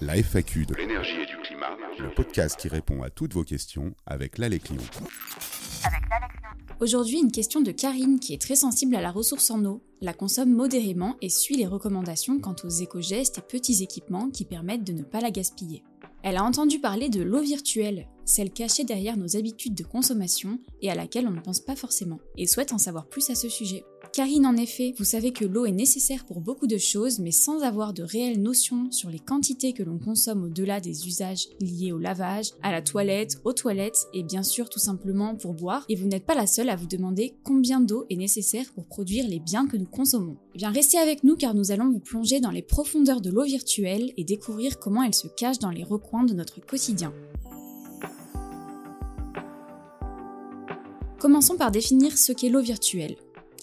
La FAQ de l'énergie et du climat, le podcast qui répond à toutes vos questions avec l'Allée Client. Aujourd'hui, une question de Karine qui est très sensible à la ressource en eau, la consomme modérément et suit les recommandations quant aux éco-gestes et petits équipements qui permettent de ne pas la gaspiller. Elle a entendu parler de l'eau virtuelle, celle cachée derrière nos habitudes de consommation et à laquelle on ne pense pas forcément, et souhaite en savoir plus à ce sujet. Karine, en effet, vous savez que l'eau est nécessaire pour beaucoup de choses, mais sans avoir de réelle notion sur les quantités que l'on consomme au-delà des usages liés au lavage, à la toilette, aux toilettes et bien sûr tout simplement pour boire. Et vous n'êtes pas la seule à vous demander combien d'eau est nécessaire pour produire les biens que nous consommons. Eh bien, restez avec nous car nous allons vous plonger dans les profondeurs de l'eau virtuelle et découvrir comment elle se cache dans les recoins de notre quotidien. Commençons par définir ce qu'est l'eau virtuelle.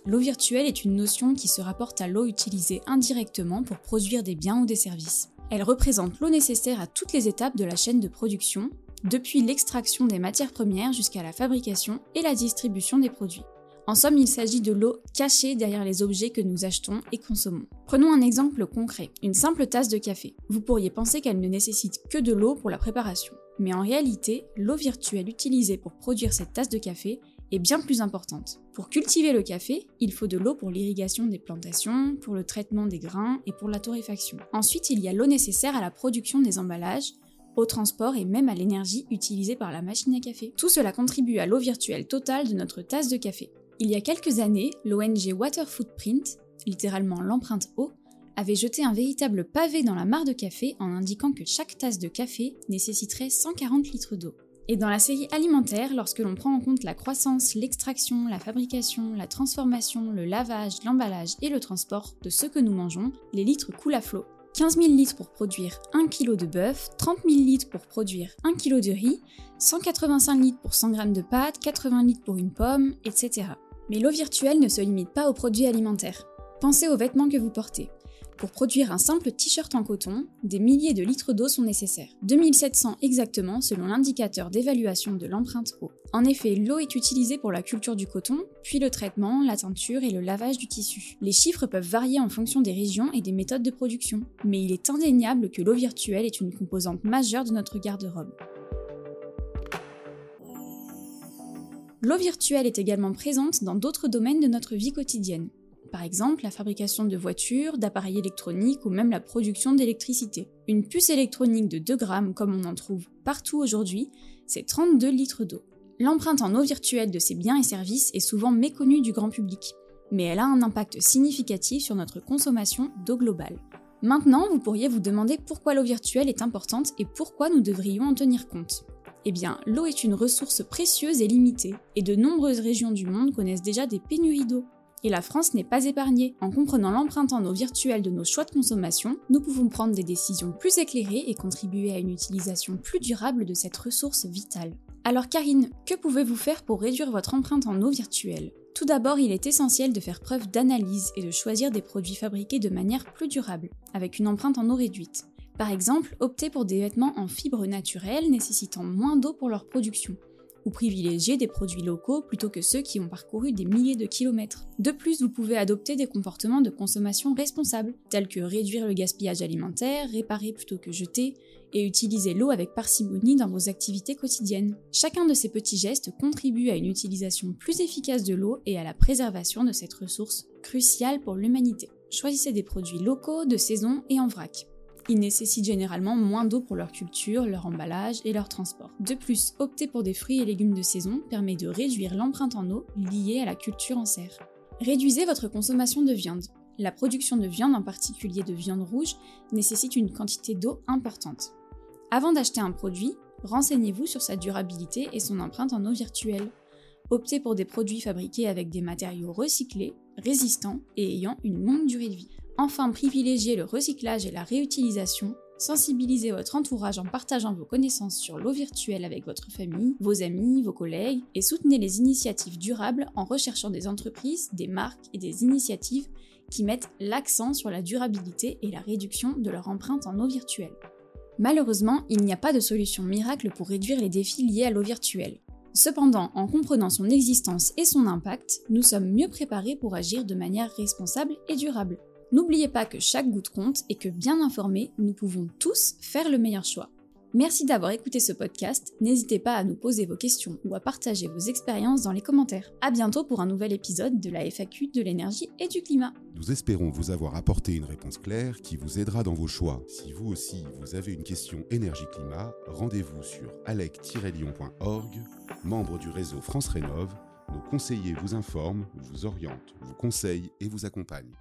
L'eau virtuelle est une notion qui se rapporte à l'eau utilisée indirectement pour produire des biens ou des services. Elle représente l'eau nécessaire à toutes les étapes de la chaîne de production, depuis l'extraction des matières premières jusqu'à la fabrication et la distribution des produits. En somme, il s'agit de l'eau cachée derrière les objets que nous achetons et consommons. Prenons un exemple concret, une simple tasse de café. Vous pourriez penser qu'elle ne nécessite que de l'eau pour la préparation. Mais en réalité, l'eau virtuelle utilisée pour produire cette tasse de café est bien plus importante. Pour cultiver le café, il faut de l'eau pour l'irrigation des plantations, pour le traitement des grains et pour la torréfaction. Ensuite, il y a l'eau nécessaire à la production des emballages, au transport et même à l'énergie utilisée par la machine à café. Tout cela contribue à l'eau virtuelle totale de notre tasse de café. Il y a quelques années, l'ONG Water Footprint, littéralement l'empreinte eau, avait jeté un véritable pavé dans la mare de café en indiquant que chaque tasse de café nécessiterait 140 litres d'eau. Et dans la série alimentaire, lorsque l'on prend en compte la croissance, l'extraction, la fabrication, la transformation, le lavage, l'emballage et le transport de ce que nous mangeons, les litres coulent à flot. 15 000 litres pour produire 1 kg de bœuf, 30 000 litres pour produire 1 kg de riz, 185 litres pour 100 g de pâtes, 80 litres pour une pomme, etc. Mais l'eau virtuelle ne se limite pas aux produits alimentaires. Pensez aux vêtements que vous portez. Pour produire un simple t-shirt en coton, des milliers de litres d'eau sont nécessaires. 2700 exactement selon l'indicateur d'évaluation de l'empreinte eau. En effet, l'eau est utilisée pour la culture du coton, puis le traitement, la teinture et le lavage du tissu. Les chiffres peuvent varier en fonction des régions et des méthodes de production, mais il est indéniable que l'eau virtuelle est une composante majeure de notre garde-robe. L'eau virtuelle est également présente dans d'autres domaines de notre vie quotidienne par exemple la fabrication de voitures, d'appareils électroniques ou même la production d'électricité. Une puce électronique de 2 grammes, comme on en trouve partout aujourd'hui, c'est 32 litres d'eau. L'empreinte en eau virtuelle de ces biens et services est souvent méconnue du grand public, mais elle a un impact significatif sur notre consommation d'eau globale. Maintenant, vous pourriez vous demander pourquoi l'eau virtuelle est importante et pourquoi nous devrions en tenir compte. Eh bien, l'eau est une ressource précieuse et limitée, et de nombreuses régions du monde connaissent déjà des pénuries d'eau. Et la France n'est pas épargnée. En comprenant l'empreinte en eau virtuelle de nos choix de consommation, nous pouvons prendre des décisions plus éclairées et contribuer à une utilisation plus durable de cette ressource vitale. Alors Karine, que pouvez-vous faire pour réduire votre empreinte en eau virtuelle? Tout d'abord, il est essentiel de faire preuve d'analyse et de choisir des produits fabriqués de manière plus durable, avec une empreinte en eau réduite. Par exemple, optez pour des vêtements en fibres naturelles nécessitant moins d'eau pour leur production ou privilégier des produits locaux plutôt que ceux qui ont parcouru des milliers de kilomètres. De plus, vous pouvez adopter des comportements de consommation responsables, tels que réduire le gaspillage alimentaire, réparer plutôt que jeter, et utiliser l'eau avec parcimonie dans vos activités quotidiennes. Chacun de ces petits gestes contribue à une utilisation plus efficace de l'eau et à la préservation de cette ressource cruciale pour l'humanité. Choisissez des produits locaux, de saison et en vrac. Ils nécessitent généralement moins d'eau pour leur culture, leur emballage et leur transport. De plus, opter pour des fruits et légumes de saison permet de réduire l'empreinte en eau liée à la culture en serre. Réduisez votre consommation de viande. La production de viande, en particulier de viande rouge, nécessite une quantité d'eau importante. Avant d'acheter un produit, renseignez-vous sur sa durabilité et son empreinte en eau virtuelle. Optez pour des produits fabriqués avec des matériaux recyclés, résistants et ayant une longue durée de vie. Enfin, privilégiez le recyclage et la réutilisation. Sensibilisez votre entourage en partageant vos connaissances sur l'eau virtuelle avec votre famille, vos amis, vos collègues, et soutenez les initiatives durables en recherchant des entreprises, des marques et des initiatives qui mettent l'accent sur la durabilité et la réduction de leur empreinte en eau virtuelle. Malheureusement, il n'y a pas de solution miracle pour réduire les défis liés à l'eau virtuelle. Cependant, en comprenant son existence et son impact, nous sommes mieux préparés pour agir de manière responsable et durable. N'oubliez pas que chaque goutte compte et que bien informés, nous pouvons tous faire le meilleur choix. Merci d'avoir écouté ce podcast. N'hésitez pas à nous poser vos questions ou à partager vos expériences dans les commentaires. À bientôt pour un nouvel épisode de la FAQ de l'énergie et du climat. Nous espérons vous avoir apporté une réponse claire qui vous aidera dans vos choix. Si vous aussi vous avez une question énergie-climat, rendez-vous sur alec-lyon.org, membre du réseau France Rénov. Nos conseillers vous informent, vous orientent, vous conseillent et vous accompagnent.